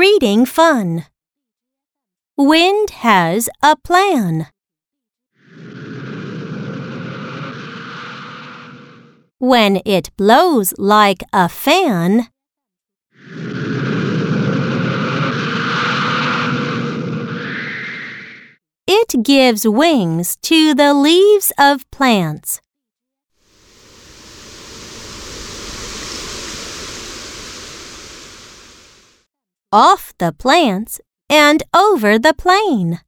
Reading fun. Wind has a plan. When it blows like a fan, it gives wings to the leaves of plants. Off the plants and over the plain.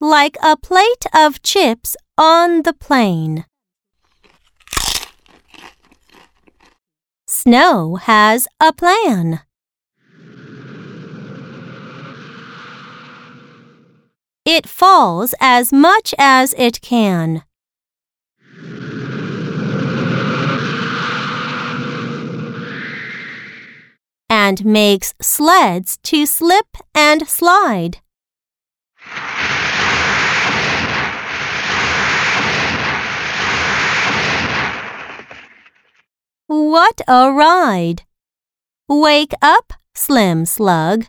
Like a plate of chips on the plain. Snow has a plan. It falls as much as it can. And makes sleds to slip and slide. What a ride! Wake up, Slim Slug.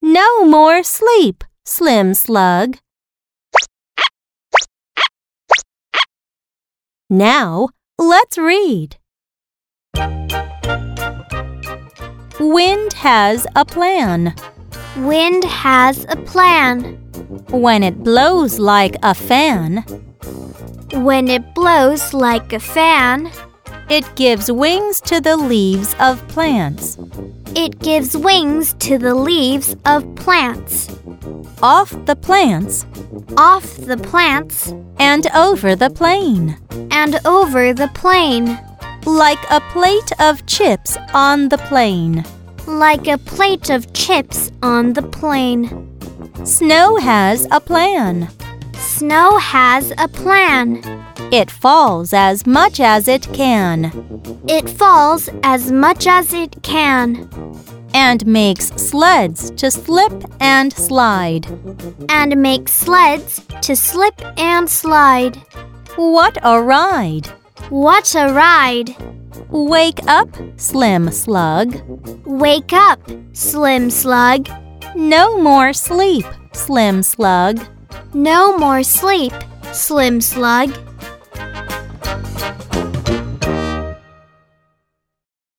No more sleep, Slim Slug. Now, let's read. Wind has a plan. Wind has a plan. When it blows like a fan, When it blows like a fan, it gives wings to the leaves of plants. it gives wings to the leaves of plants. Off the plants Off the plants and over the plain. and over the plain. Like a plate of chips on the plain. Like a plate of chips on the plain. Snow has a plan. Snow has a plan. It falls as much as it can It falls as much as it can and makes sleds to slip and slide. and makes sleds to slip and slide. What a ride! What a ride! Wake up, Slim Slug. Wake up, Slim Slug. No more sleep, Slim Slug. No more sleep, Slim Slug.